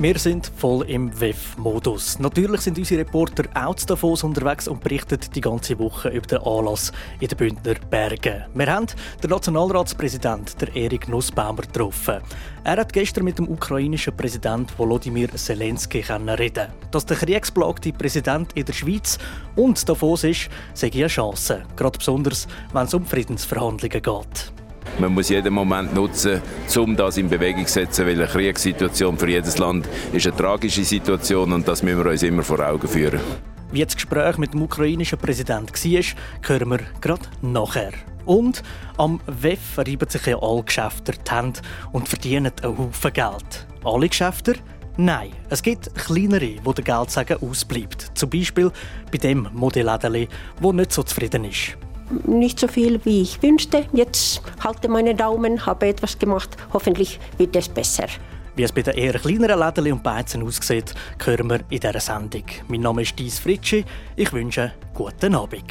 Wir sind voll im WEF-Modus. Natürlich sind unsere Reporter auch zu Davos unterwegs und berichten die ganze Woche über den Anlass in den Bündner Bergen. Wir haben den Nationalratspräsident, der Erik Nussbaumer, getroffen. Er hat gestern mit dem ukrainischen Präsident Volodymyr Zelensky reden. Dass der kriegsplagte Präsident in der Schweiz und Davos ist, sehe ich eine Chance. Gerade besonders, wenn es um Friedensverhandlungen geht. Man muss jeden Moment nutzen, um das in Bewegung zu setzen, weil eine Kriegssituation für jedes Land ist eine tragische Situation und das müssen wir uns immer vor Augen führen. Wie das Gespräch mit dem ukrainischen Präsidenten war, hören wir gerade nachher. Und am WEF reiben sich ja alle Geschäfte die Hände und verdienen einen Haufen Geld. Alle Geschäfte? Nein, es gibt kleinere, wo der Geldsagen ausbleibt. Zum Beispiel bei dem Modellädeli, das nicht so zufrieden ist nicht so viel, wie ich wünschte. Jetzt halte meine Daumen, habe etwas gemacht. Hoffentlich wird es besser. Wie es bei den eher kleineren Läden und Beizen aussieht, hören wir in dieser Sendung. Mein Name ist Dies Fritschi. Ich wünsche guten Abend.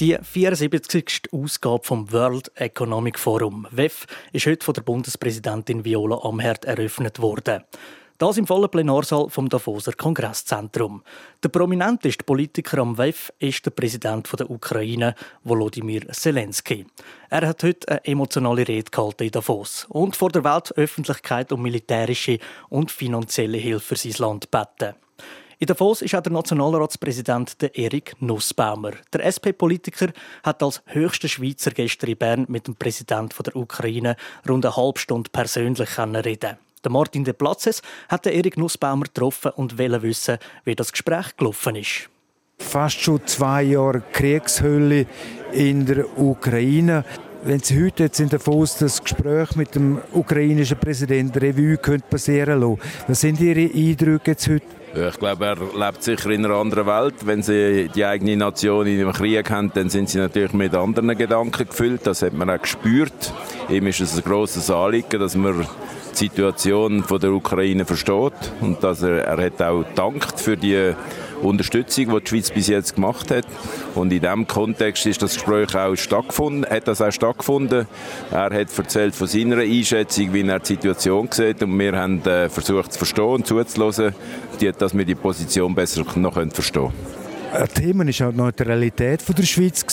Die 74. Ausgabe vom World Economic Forum, WEF, ist heute von der Bundespräsidentin Viola Amherd eröffnet worden. Das im vollen Plenarsaal vom Davoser Kongresszentrum. Der prominenteste Politiker am WEF ist der Präsident der Ukraine, Volodymyr Zelensky. Er hat heute eine emotionale Rede gehalten in Davos und vor der Weltöffentlichkeit um militärische und finanzielle Hilfe für sein Land gebeten. In Davos ist auch der Nationalratspräsident Erik Nussbaumer. Der SP-Politiker hat als höchster Schweizer gestern in Bern mit dem Präsidenten der Ukraine rund eine halbe Stunde persönlich reden der Martin de Platzes hat Erik Nussbaumer getroffen und wollte wissen, wie das Gespräch gelaufen ist. Fast schon zwei Jahre Kriegshölle in der Ukraine. Wenn Sie heute jetzt in Davos das Gespräch mit dem ukrainischen Präsidenten Revue könnt passieren lassen, was sind Ihre Eindrücke jetzt heute? Ich glaube, er lebt sicher in einer anderen Welt. Wenn sie die eigene Nation in einem Krieg haben, dann sind sie natürlich mit anderen Gedanken gefüllt. Das hat man auch gespürt. Ihm ist es ein grosses Anliegen, dass man die Situation von der Ukraine versteht und dass er, er hat auch dankt für die Unterstützung, die die Schweiz bis jetzt gemacht hat. Und in diesem Kontext ist das Gespräch auch stattgefunden, hat das auch stattgefunden. Er hat erzählt von seiner Einschätzung, wie er die Situation sieht und wir haben äh, versucht zu verstehen und zuzuhören, dass wir die Position besser noch verstehen können. Ein Thema war auch die Neutralität der Schweiz.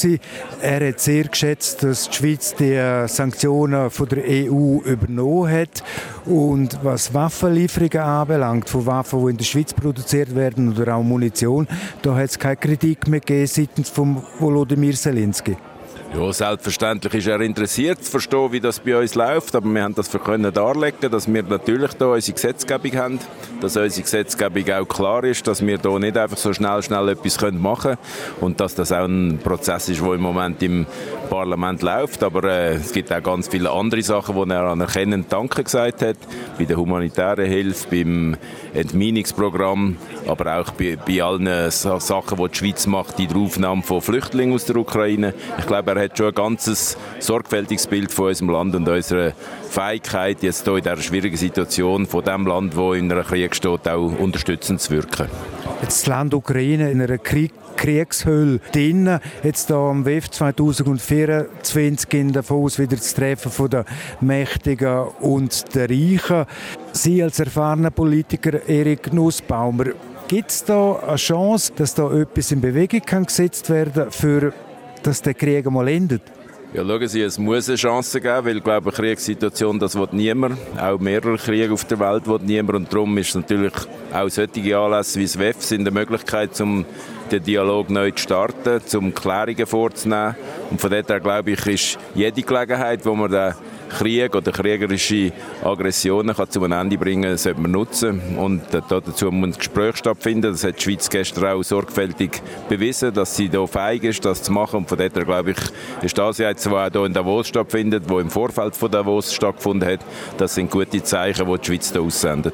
Er hat sehr geschätzt, dass die Schweiz die äh, Sanktionen der EU übernommen hat. Und was Waffenlieferungen anbelangt, von Waffen, die in der Schweiz produziert werden oder auch Munition, da hat es keine Kritik mehr gegeben seitens von Volodymyr Zelensky. Ja, selbstverständlich ist er interessiert zu verstehen, wie das bei uns läuft, aber wir haben das können darlegen, dass wir natürlich da unsere Gesetzgebung haben, dass unsere Gesetzgebung auch klar ist, dass wir da nicht einfach so schnell schnell etwas machen können und dass das auch ein Prozess ist, der im Moment im Parlament läuft, aber äh, es gibt auch ganz viele andere Sachen, wo er anerkennend Danke gesagt hat, bei der humanitären Hilfe, beim Entminungsprogramm, aber auch bei, bei allen Sachen, die die Schweiz macht, die Aufnahme von Flüchtlingen aus der Ukraine. Ich glaube, er hat schon ein ganzes sorgfältiges Bild von unserem Land und unserer Fähigkeit, jetzt hier in dieser schwierigen Situation von dem Land, wo in einer Krieg steht, auch unterstützend zu wirken. Das Land Ukraine in einer Krieg Kriegshölle drin. Jetzt da am WEF 2024 in Davos wieder das Treffen von der Mächtigen und der Reichen. Sie als erfahrener Politiker, Erik Nussbaumer, gibt es da eine Chance, dass da etwas in Bewegung kann gesetzt werden für dass der Krieg mal endet? Ja, schauen Sie, es muss eine Chance geben, weil ich glaube, eine Kriegssituation, das will niemand. Auch mehrere Kriege auf der Welt will niemand. Und darum ist natürlich auch solche Anlässe wie das WEF sind eine Möglichkeit, um den Dialog neu zu starten, um Klärungen vorzunehmen. Und von daher, glaube ich, ist jede Gelegenheit, wo man den Krieg oder kriegerische Aggressionen kann zu einem Ende bringen sollte man nutzen. Und dazu muss ein Gespräch stattfinden. Das hat die Schweiz gestern auch sorgfältig bewiesen, dass sie da feig ist, das zu machen. Und von daher, glaube ich, ist das jetzt, was auch hier in Davos stattfindet, wo im Vorfeld von Davos stattgefunden hat, das sind gute Zeichen, die die Schweiz da aussendet.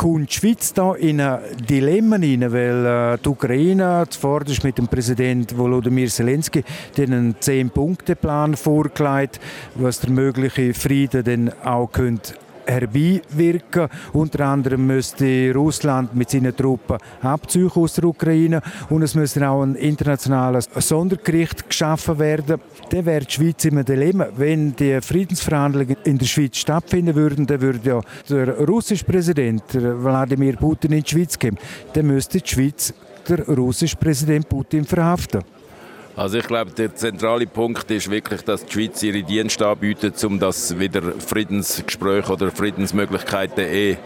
Kommt die Schweiz da in ein Dilemma rein, weil äh, die Ukraine zuvorderst mit dem Präsident Volodymyr Zelensky einen Zehn-Punkte-Plan vorgelegt, was der mögliche Frieden dann auch könnte herbeiwirken. Unter anderem müsste Russland mit seinen Truppen abziehen aus der Ukraine und es müsste auch ein internationales Sondergericht geschaffen werden. Dann wäre die Schweiz immer Dilemma. Wenn die Friedensverhandlungen in der Schweiz stattfinden würden, dann würde ja der russische Präsident Wladimir Putin in die Schweiz kommen. Dann müsste die Schweiz der russische Präsident Putin verhaften. Also ich glaube, der zentrale Punkt ist wirklich, dass die Schweiz ihre Dienste anbietet, um das wieder Friedensgespräche oder Friedensmöglichkeiten eh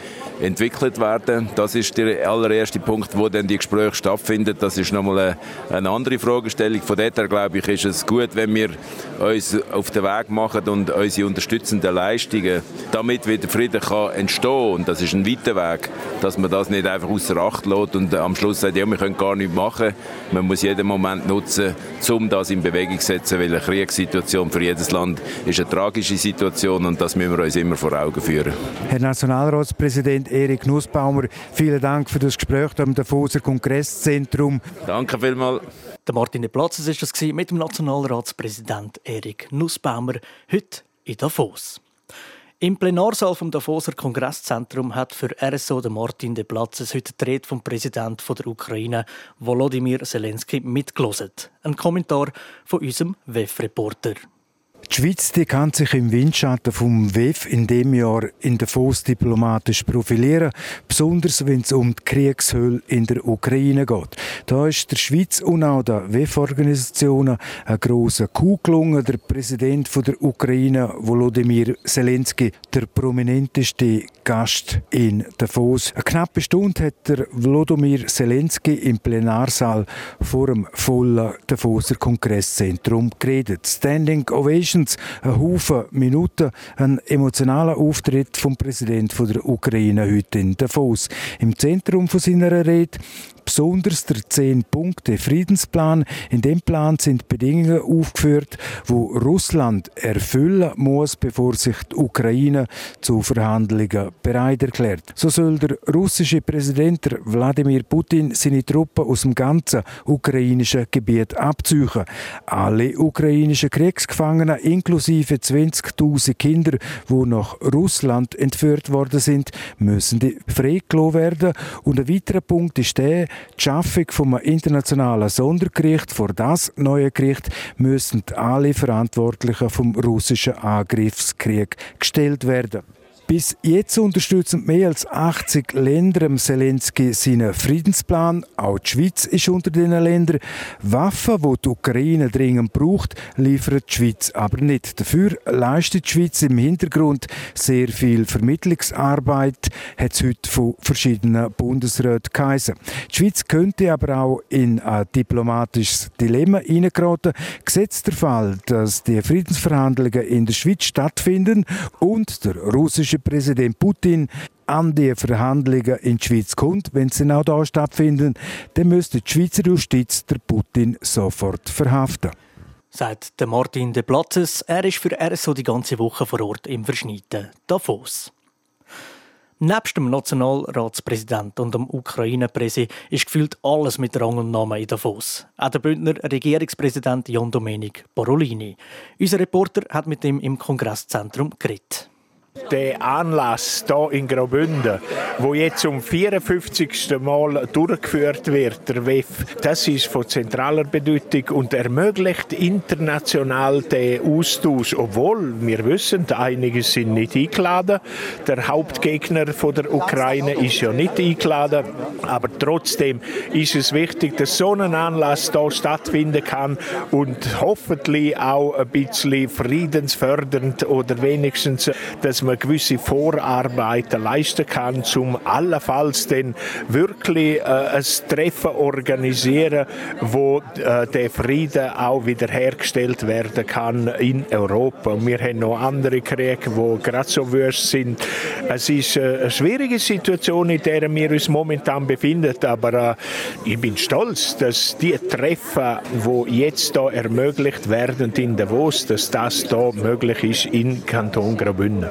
entwickelt werden. Das ist der allererste Punkt, wo dann die Gespräche stattfinden. Das ist nochmal eine, andere Fragestellung. Von dort her, glaube ich, ist es gut, wenn wir uns auf den Weg machen und unsere unterstützenden Leistungen, damit wieder Frieden kann entstehen und das ist ein weiter Weg, dass man das nicht einfach außer Acht lässt und am Schluss sagt, ja, wir können gar nichts machen. Man muss jeden Moment nutzen, um das in Bewegung zu setzen, weil eine Kriegssituation für jedes Land ist eine tragische Situation und das müssen wir uns immer vor Augen führen. Herr Nationalratspräsident Erik Nussbaumer, vielen Dank für das Gespräch am Davoser Kongresszentrum. Danke vielmals. Der Martin de Platzes war das mit dem Nationalratspräsident Erik Nussbaumer heute in Davos. Im Plenarsaal vom Davoser Kongresszentrum hat für RSO der Martin de Platzes heute die Rede vom Präsidenten der Ukraine, Volodymyr Zelensky, mitgelesen. Ein Kommentar von unserem WEF-Reporter. Die Schweiz die kann sich im Windschatten vom WEF in dem Jahr in Davos diplomatisch profilieren, besonders wenn es um die Kriegshölle in der Ukraine geht. Da ist der Schweiz und auch der WEF-Organisationen ein grosser Coup gelungen. Der Präsident der Ukraine, Volodymyr Zelensky, der prominenteste Gast in Davos. Eine knappe Stunde hat der Volodymyr Zelensky im Plenarsaal vor dem vollen Davoser Kongresszentrum geredet. Standing Ovation mindestens einen Haufen Minuten ein emotionaler Auftritt vom Präsidenten der Ukraine heute in Davos. Im Zentrum von seiner Rede besonders der 10-Punkte-Friedensplan. In dem Plan sind Bedingungen aufgeführt, wo Russland erfüllen muss, bevor sich die Ukraine zu Verhandlungen bereit erklärt. So soll der russische Präsident Wladimir Putin seine Truppen aus dem ganzen ukrainischen Gebiet abziehen. Alle ukrainischen Kriegsgefangenen, inklusive 20.000 Kinder, die nach Russland entführt worden sind, müssen freigelassen werden. Und ein weiterer Punkt ist der, die Schaffung vom internationalen Sondergericht vor das neue Gericht müssen alle Verantwortlichen vom russischen Angriffskrieg gestellt werden. Bis jetzt unterstützen mehr als 80 Länder Zelensky seinen Friedensplan. Auch die Schweiz ist unter den Ländern. Waffen, die die Ukraine dringend braucht, liefert die Schweiz aber nicht. Dafür leistet die Schweiz im Hintergrund sehr viel Vermittlungsarbeit, hat es heute von verschiedenen Bundesräten geheißen. Die Schweiz könnte aber auch in ein diplomatisches Dilemma hineingeraten. Gesetzt der Fall, dass die Friedensverhandlungen in der Schweiz stattfinden und der russische russische Präsident Putin an die Verhandlungen in die Schweiz kommt, wenn sie auch da stattfinden, dann müsste die Schweizer Justiz der Putin sofort verhaften. Sagt der Martin de Platzes. Er ist für RSO die ganze Woche vor Ort im verschneiten Davos. Nebst dem Nationalratspräsidenten und dem Ukraine-Präsi ist gefühlt alles mit Rang und Namen in Davos. Auch der Bündner Regierungspräsident Jan Domenic Borolini. Unser Reporter hat mit ihm im Kongresszentrum geredet der Anlass hier in Graubünden, wo jetzt zum 54. Mal durchgeführt wird, der WEF, das ist von zentraler Bedeutung und ermöglicht international den Austausch, obwohl wir wissen, einige sind nicht eingeladen. Der Hauptgegner von der Ukraine ist ja nicht eingeladen, aber trotzdem ist es wichtig, dass so ein Anlass hier stattfinden kann und hoffentlich auch ein bisschen friedensfördernd oder wenigstens, dass man gewisse Vorarbeiten leisten kann, um allenfalls dann wirklich äh, ein Treffen organisieren, wo äh, der Frieden auch wiederhergestellt werden kann in Europa. Und wir haben noch andere Kriege, die gerade so wüst sind. Es ist äh, eine schwierige Situation, in der wir uns momentan befinden, aber äh, ich bin stolz, dass die Treffen, die jetzt da ermöglicht werden in Davos, dass das da möglich ist in Kanton Graubünden.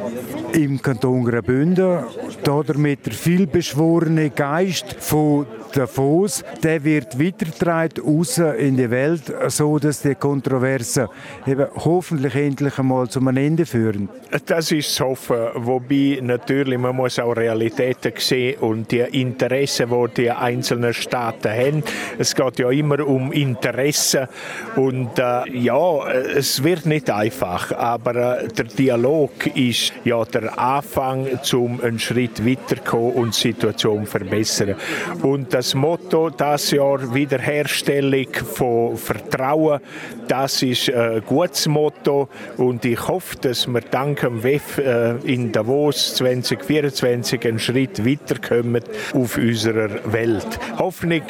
Im Kanton Graubünden. Damit der vielbeschworene Geist von Davos, der wird weitergetragen raus in die Welt, so dass die Kontroversen eben hoffentlich endlich einmal zum Ende führen. Das ist zu hoffen, wobei natürlich man muss auch Realitäten sehen und die Interessen, die die einzelnen Staaten haben. Es geht ja immer um Interessen und äh, ja, es wird nicht einfach, aber äh, der Dialog ist ja der Anfang, um einen Schritt weiterzukommen und die Situation zu verbessern. Und das Motto das Jahr Wiederherstellung von Vertrauen, das ist ein gutes Motto und ich hoffe, dass wir dank dem WEF äh, in Davos 2024 einen Schritt weiterkommen auf unserer Welt. Hoffnung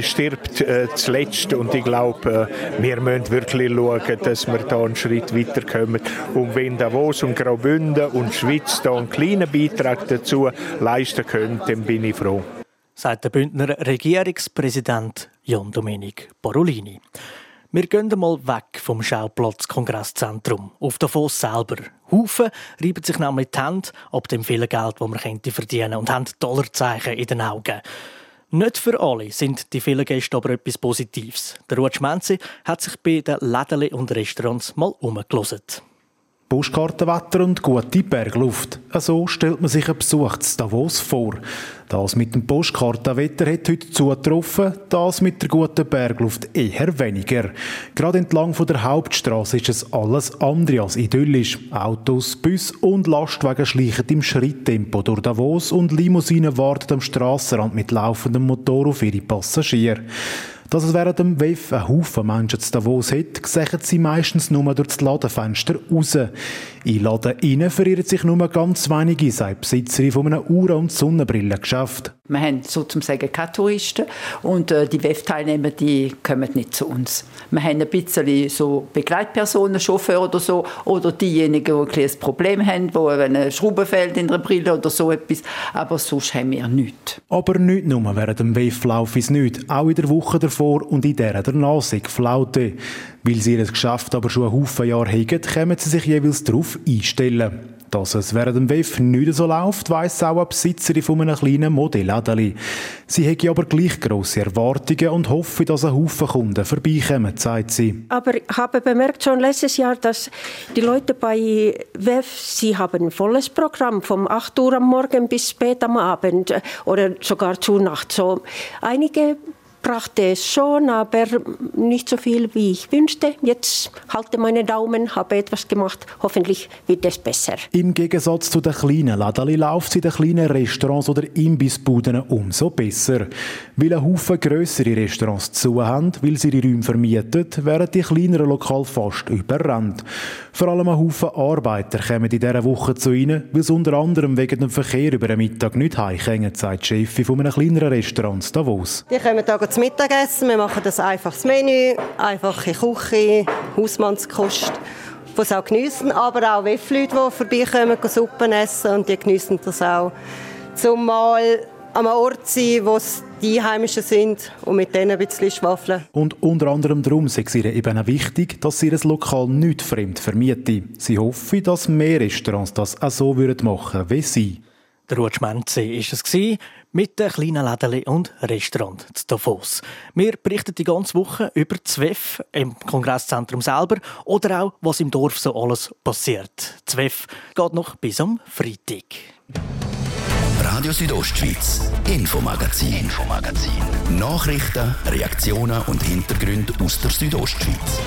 stirbt äh, zuletzt und ich glaube, äh, wir müssen wirklich schauen, dass wir da einen Schritt weiterkommen. Und wenn Davos und Graubünden und Schweiz da einen kleinen Beitrag dazu leisten können, dann bin ich froh. Sagt der Bündner Regierungspräsident Jan Domenic Barolini. Wir gehen mal weg vom Schauplatz Kongresszentrum, auf Davos selber. Haufen reiben sich nämlich die Hände ab dem vielen Geld, das man verdienen könnte und haben Dollarzeichen in den Augen. Nicht für alle sind die vielen Gäste aber etwas Positives. Der Ruud Schmenzi hat sich bei den Läden und Restaurants mal umgelassen. Postkartenwetter und gute Bergluft. So stellt man sich ein Besuch zu Davos vor. Das mit dem Postkartenwetter hat heute zugetroffen, das mit der guten Bergluft eher weniger. Gerade entlang von der Hauptstraße ist es alles andere als idyllisch. Autos, Bus und Lastwagen schleichen im Schritttempo durch Davos und Limousinen warten am Strassenrand mit laufendem Motor auf ihre Passagiere. Dass es während dem WEF einen Haufen Menschen zu Davos hat, sehen sie meistens nur durch das Ladenfenster raus. In Laden innen verirren sich nur ganz wenige, sagt Besitzerin von einem Uhren- und Sonnenbrillengeschäft. Wir haben sozusagen keine Touristen und äh, die WEF-Teilnehmer, die kommen nicht zu uns. Wir haben ein bisschen so Begleitpersonen, Chauffeur oder so, oder diejenigen, die ein, ein Problem haben, wo eine Schraube fällt in der Brille oder so etwas, aber sonst haben wir nichts. Aber nicht nur während dem WEF-Lauf ist nichts, auch in der Woche davor und in der danach Flaute. Weil sie ihr Geschäft aber schon einen Haufen Jahre haben, können sie sich jeweils darauf einstellen. Dass es während dem WEF nicht so läuft, weiss auch eine Besitzerin von einem kleinen Modellädeli. Sie hätte aber gleich grosse Erwartungen und hoffe, dass ein Haufen Kunden vorbeikommen, sagt sie. Aber ich habe bemerkt schon letztes Jahr, dass die Leute bei WEF, sie haben ein volles Programm, vom 8 Uhr am Morgen bis spät am Abend äh, oder sogar zu Nacht. So einige brachte es schon, aber nicht so viel, wie ich wünschte. Jetzt halte meine Daumen, habe etwas gemacht. Hoffentlich wird es besser. Im Gegensatz zu den kleinen Läden läuft es in den kleinen Restaurants oder Imbissbuden umso besser. Weil ein Haufen grössere Restaurants zu haben, weil sie ihre Räume vermieten, werden die kleineren Lokale fast überrannt. Vor allem ein Haufen Arbeiter kommen in dieser Woche zu ihnen, weil sie unter anderem wegen dem Verkehr über den Mittag nicht heimkommen, sagt die Chefin von einem kleineren Restaurant Davos. Die kommen da zum Mittagessen. Wir machen das einfaches Menü, einfache Küche, Hausmannskost die es auch geniessen, aber auch WEF-Leute, die vorbeikommen, Suppen essen und die geniessen das auch. Zumal einem Ort sein, wo die Einheimischen sind und mit denen ein bisschen schwafeln. Und unter anderem darum sei es ihr eben auch wichtig, dass sie ihr Lokal nicht fremd vermieten. Sie hoffen, dass mehr Restaurants das auch so machen würden wie sie. Der Ruud Schmenzi war es mit den kleinen Läden und Restaurant zu Davos. Wir berichten die ganze Woche über ZWEF im Kongresszentrum selber oder auch, was im Dorf so alles passiert. ZWEF geht noch bis am Freitag. Radio Südostschweiz, Infomagazin, Infomagazin. Nachrichten, Reaktionen und Hintergründe aus der Südostschweiz.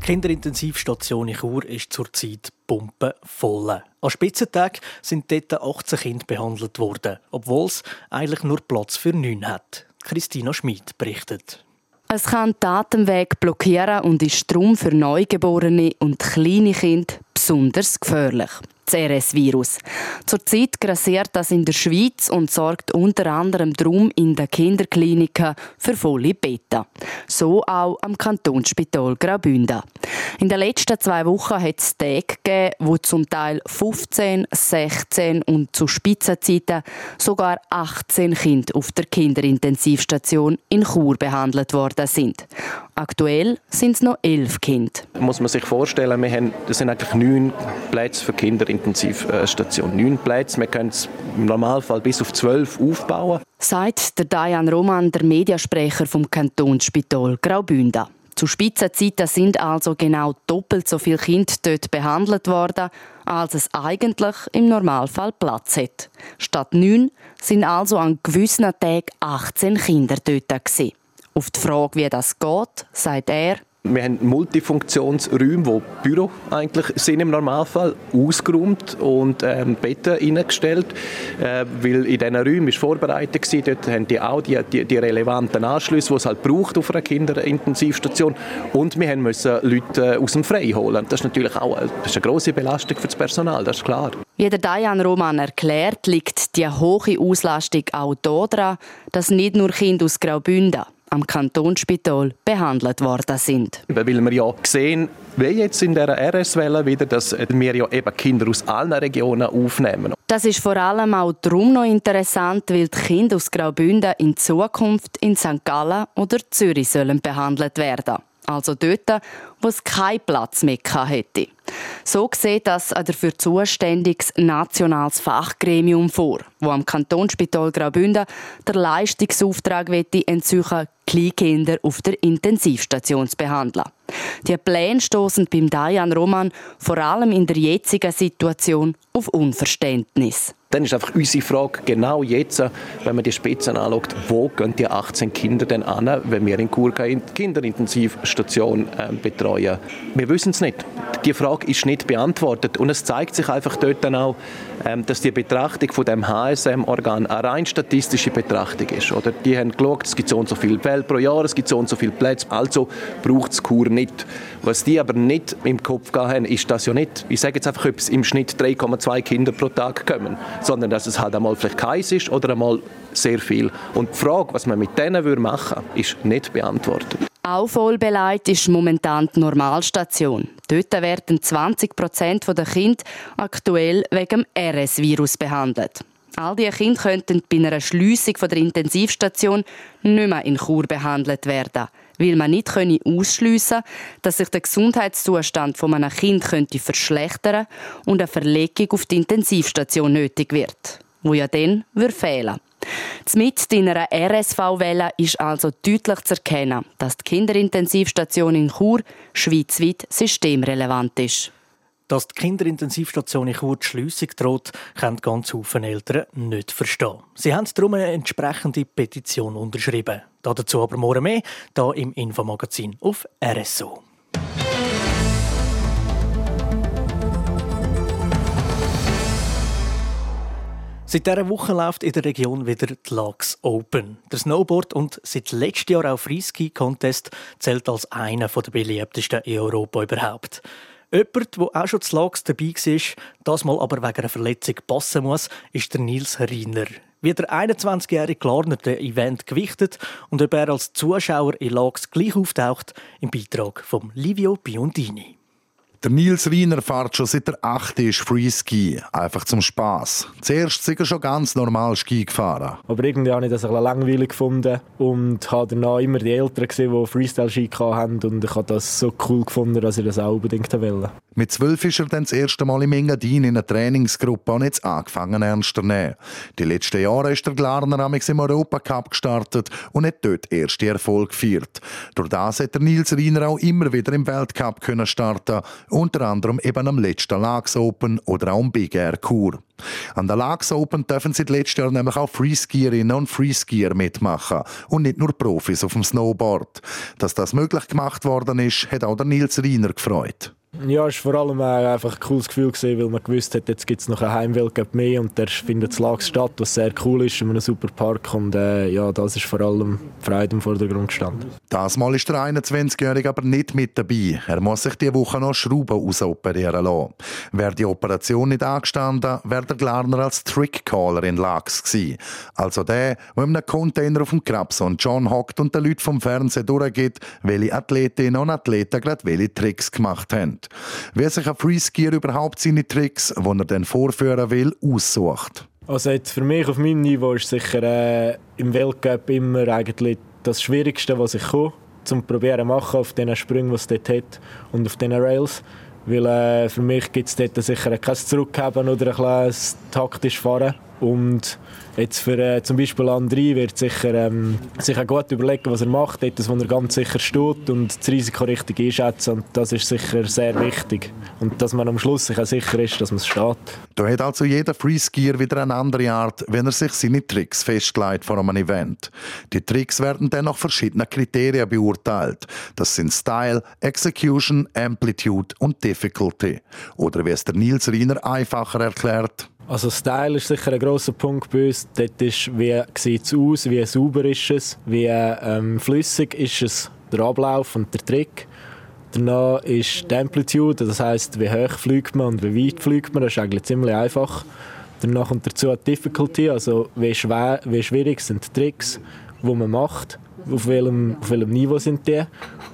Die Kinderintensivstation in Chur ist zurzeit pumpenvoll. An Spitzentagen sind dort 18 Kinder behandelt worden, obwohl es eigentlich nur Platz für neun hat. Christina Schmid berichtet. Es kann den Atemweg blockieren und ist darum für Neugeborene und kleine Kinder besonders gefährlich. CRS-Virus. Zurzeit grassiert das in der Schweiz und sorgt unter anderem darum in den Kinderkliniken für volle Betten. So auch am Kantonsspital Graubünden. In den letzten zwei Wochen hat es Tage gegeben, wo zum Teil 15, 16 und zu Spitzenzeiten sogar 18 Kinder auf der Kinderintensivstation in Chur behandelt worden sind. Aktuell sind es noch elf Kinder. Muss man sich vorstellen, wir haben, das sind eigentlich neun Plätze für Kinderintensivstation. Neun Plätze, wir können es im Normalfall bis auf zwölf aufbauen. Sagt der Diane Roman, der Mediasprecher vom Kantonsspital Graubünden. Zu Spitzenzeiten sind also genau doppelt so viele Kinder dort behandelt worden, als es eigentlich im Normalfall Platz hat. Statt neun sind also an gewissen Tagen 18 Kinder dort. Gewesen. Auf die Frage, wie das geht, sagt er, wir haben Multifunktionsräume, wo Büro eigentlich sind im Normalfall, ausgeräumt und ähm, Betten reingestellt, äh, weil in diesen Räumen ist vorbereitet gewesen, dort haben die auch die, die, die relevanten Anschlüsse, die es halt braucht auf einer Kinderintensivstation und wir haben müssen Leute äh, aus dem Frei holen. Das ist natürlich auch das ist eine grosse Belastung für das Personal, das ist klar. Wie der Diane Roman erklärt, liegt die hohe Auslastung auch daran, dass nicht nur Kinder aus Graubünden am Kantonsspital behandelt worden sind. Weil wir ja sehen, wie jetzt in der RS-Welle wieder, dass wir ja eben Kinder aus allen Regionen aufnehmen. Das ist vor allem auch darum noch interessant, weil die Kinder aus Graubünden in Zukunft in St. Gallen oder Zürich sollen behandelt werden. Also dort, wo es keinen Platz mehr hätte. So sieht das ein dafür zuständiges nationales Fachgremium vor, wo am Kantonsspital Graubünden der Leistungsauftrag entziehen Kleinkinder auf der Intensivstation zu behandeln. Die Pläne stoßen beim Dayan Roman vor allem in der jetzigen Situation auf Unverständnis. Dann ist einfach unsere Frage genau jetzt, wenn man die Spitzen anschaut, wo gehen die 18 Kinder denn an, wenn wir in Chur eine Kinderintensivstation äh, betreuen? Wir wissen es nicht. Die Frage ist nicht beantwortet und es zeigt sich einfach dort dann auch, ähm, dass die Betrachtung von dem HSM-Organ eine rein statistische Betrachtung ist. Oder die haben geschaut, es gibt so und so viele Fälle pro Jahr, es gibt so und so viele Plätze, also braucht es Chur nicht. Was die aber nicht im Kopf haben, ist, dass ja nicht, ich sage jetzt einfach, ob es im Schnitt 3,2 Kinder pro Tag kommen, sondern dass es halt einmal vielleicht keins ist oder einmal sehr viel. Und die Frage, was man mit denen machen würde, ist nicht beantwortet. Auch voll ist momentan die Normalstation. Dort werden 20 Prozent der Kinder aktuell wegen dem RS-Virus behandelt. All diese Kinder könnten bei einer Schliessung der Intensivstation nicht mehr in Chur behandelt werden weil man nicht ausschliessen dass sich der Gesundheitszustand von einem Kind könnte und eine Verlegung auf die Intensivstation nötig wird, wo ja dann fehlen mit in einer RSV-Welle ist also deutlich zu erkennen, dass die Kinderintensivstation in Chur schweizweit systemrelevant ist. Dass die Kinderintensivstation in Chur die Schliessung droht, können ganz viele Eltern nicht verstehen. Sie haben darum eine entsprechende Petition unterschrieben. Dazu aber morgen mehr, hier im Infomagazin auf RSO. Seit dieser Woche läuft in der Region wieder die Lags Open. Der Snowboard und seit letztem Jahr auch Freeski-Contest zählt als einer der beliebtesten in Europa überhaupt. Jemand, der auch schon zu Lags dabei war, das mal aber wegen einer Verletzung passen muss, ist der Nils Riener. Wie der 21-jährige Klarner den Event gewichtet und ob er als Zuschauer in Lags gleich auftaucht, im Beitrag von Livio Biondini. Der Nils Riener fährt schon seit der 8. ist Freeski, einfach zum Spaß. Zuerst sind er schon ganz normal Ski gefahren. Aber irgendwie habe ich das ein bisschen langweilig gefunden und habe danach immer die Eltern gesehen, die Freestyle-Ski hatten und ich habe das so cool gefunden, dass ich das auch unbedingt wollte. Mit zwölf ist er dann das erste Mal im Engadin in einer Trainingsgruppe und jetzt angefangen ernst zu nehmen. Die letzten Jahre ist der Glarner amix im Europacup gestartet und hat dort erste Erfolg gefeiert. Durch das hat der Nils Riener auch immer wieder im Weltcup können starten unter anderem eben am letzten Lags Open oder auch am Big Air Kur. An der Lags Open dürfen seit letztem Jahr nämlich auch Freeskierinnen und Freeskier mitmachen und nicht nur Profis auf dem Snowboard. Dass das möglich gemacht worden ist, hat auch der Nils Riener gefreut. Ja, es war vor allem einfach ein cooles Gefühl, weil man gewusst hat, jetzt gibt es noch einen Heimweltcup mehr und der findet in Lags statt, was sehr cool ist, in einem super Park und äh, ja, das ist vor allem Freude im Vordergrund gestanden. Das Mal ist der 21-Jährige aber nicht mit dabei. Er muss sich diese Woche noch Schrauben ausoperieren lassen. Wäre die Operation nicht angestanden, wäre der Glarner als Trickcaller in Lags gewesen. Also der, der in einem Container auf dem Krabson John hockt und den Leuten vom Fernsehen durchgeht, welche Athletinnen und Athleten gerade welche Tricks gemacht haben. Wer sich ein Freeskier überhaupt seine Tricks, die er dann vorführen will, aussucht. Also jetzt für mich auf meinem Niveau ist sicher äh, im Weltcup immer eigentlich das Schwierigste, was ich kann, zum probieren machen auf den Sprüngen, die es dort hat und auf den Rails. Weil äh, für mich gibt es dort sicher kein Zurückhaben oder ein kleines taktisch Fahren. Und jetzt für äh, zum Beispiel André wird sicher ähm, sich auch gut überlegen, was er macht, dort, wo er ganz sicher steht und das Risiko richtig einschätzen. Und das ist sicher sehr wichtig. Und dass man am Schluss sich auch sicher ist, dass man es steht. Da hat also jeder Freeskier wieder eine andere Art, wenn er sich seine Tricks festlegt vor einem Event. Die Tricks werden dann nach verschiedenen Kriterien beurteilt. Das sind Style, Execution, Amplitude und Difficulty. Oder wie es der Nils Riener einfacher erklärt. Also Style ist sicher ein grosser Punkt bei uns. Dort ist, wie sieht es aus, wie sauber ist es, wie ähm, flüssig ist es, der Ablauf und der Trick. Danach ist die Amplitude, das heißt, wie hoch fliegt man und wie weit fliegt man. Das ist eigentlich ziemlich einfach. Danach kommt dazu die Difficulty, also wie, schwer, wie schwierig sind die Tricks, die man macht auf welchem, auf welchem Niveau sind die.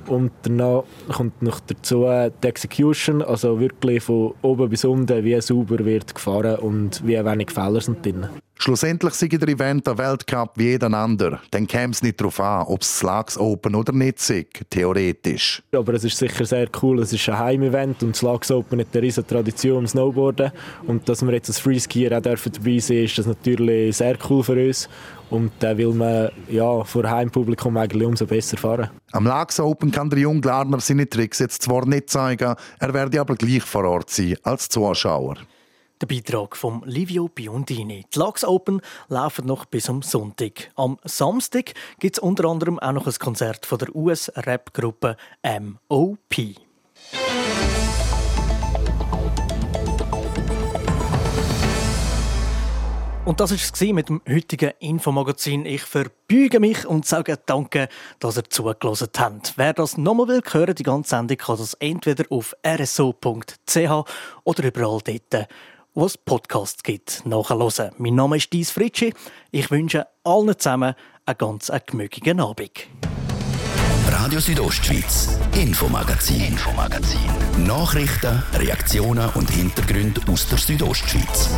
Und danach kommt noch dazu die Execution, also wirklich von oben bis unten, wie sauber wird gefahren und wie wenig Fehler sind drin. Schlussendlich sei der Event der Weltcup wie jeder andere. Dann käme es nicht darauf an, ob es Slugs Open oder nicht sei, theoretisch. Aber es ist sicher sehr cool. Es ist ein Heimevent und Slugs Open hat eine riesige Tradition im Snowboarden. Und dass wir jetzt als Freeskier auch dürfen dabei sein ist das natürlich sehr cool für uns. Und da will man ja, vor Heimpublikum eigentlich umso besser fahren. Am Lags Open kann der junge Glarner seine Tricks jetzt zwar nicht zeigen, er werde aber gleich vor Ort sein als Zuschauer. Der Beitrag von Livio Biondini. Die Lags Open laufen noch bis am Sonntag. Am Samstag gibt es unter anderem auch noch ein Konzert von der US-Rap-Gruppe MOP. Und das war es mit dem heutigen Infomagazin. Ich verbeuge mich und sage Danke, dass ihr zugelassen habt. Wer das nochmal will hören, die ganze Sendung, kann das entweder auf rso.ch oder überall dort, wo es Podcasts gibt, nachhören. Mein Name ist Dies Fritschi. Ich wünsche allen zusammen einen ganz gemütlichen Abend. Radio Südostschweiz, Infomagazin, Infomagazin. Nachrichten, Reaktionen und Hintergründe aus der Südostschweiz.